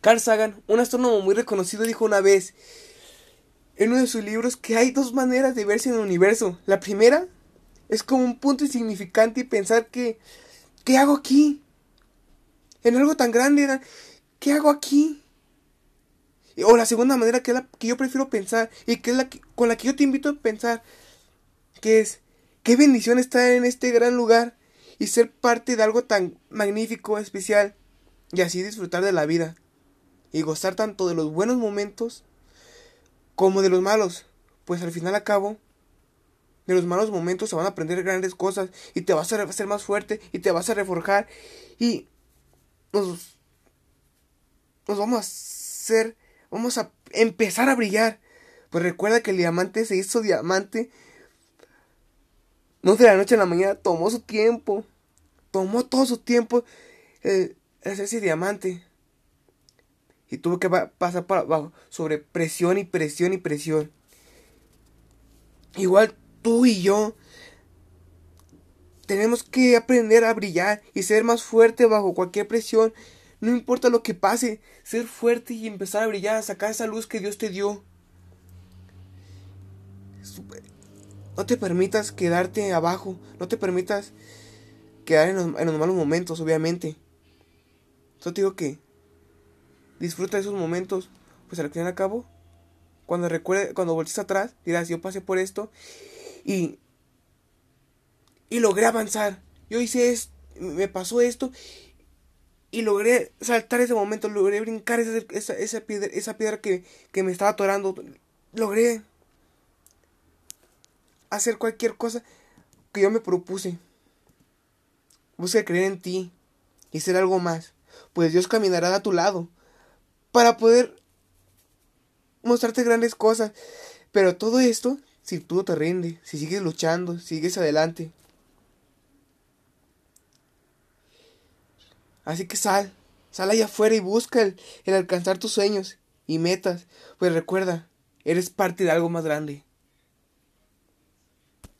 Carl Sagan, un astrónomo muy reconocido, dijo una vez en uno de sus libros que hay dos maneras de verse en el universo. La primera es como un punto insignificante y pensar que ¿qué hago aquí? En algo tan grande, ¿qué hago aquí? O la segunda manera que es la que yo prefiero pensar y que es la con la que yo te invito a pensar, que es qué bendición estar en este gran lugar y ser parte de algo tan magnífico, especial y así disfrutar de la vida y gozar tanto de los buenos momentos como de los malos, pues al final a cabo de los malos momentos se van a aprender grandes cosas y te vas a hacer más fuerte y te vas a reforjar y nos, nos vamos a hacer, vamos a empezar a brillar. Pues recuerda que el diamante se hizo diamante. No de la noche a la mañana, tomó su tiempo. Tomó todo su tiempo eh, hacerse diamante. Y tuvo que pasar por abajo, sobre presión y presión y presión. Igual tú y yo tenemos que aprender a brillar y ser más fuerte bajo cualquier presión. No importa lo que pase, ser fuerte y empezar a brillar, a sacar esa luz que Dios te dio. No te permitas quedarte abajo, no te permitas quedar en los, en los malos momentos, obviamente. Yo te digo que disfruta de esos momentos, pues al fin y cabo, cuando recuerde, cuando voltees atrás, dirás, yo pasé por esto y, y logré avanzar. Yo hice esto, me pasó esto y logré saltar ese momento, logré brincar esa, esa, piedra, esa piedra que, que me estaba atorando, logré hacer cualquier cosa que yo me propuse. Busca creer en ti y ser algo más, pues Dios caminará a tu lado para poder mostrarte grandes cosas. Pero todo esto, si tú te rindes, si sigues luchando, sigues adelante. Así que sal, sal allá afuera y busca el, el alcanzar tus sueños y metas. Pues recuerda, eres parte de algo más grande.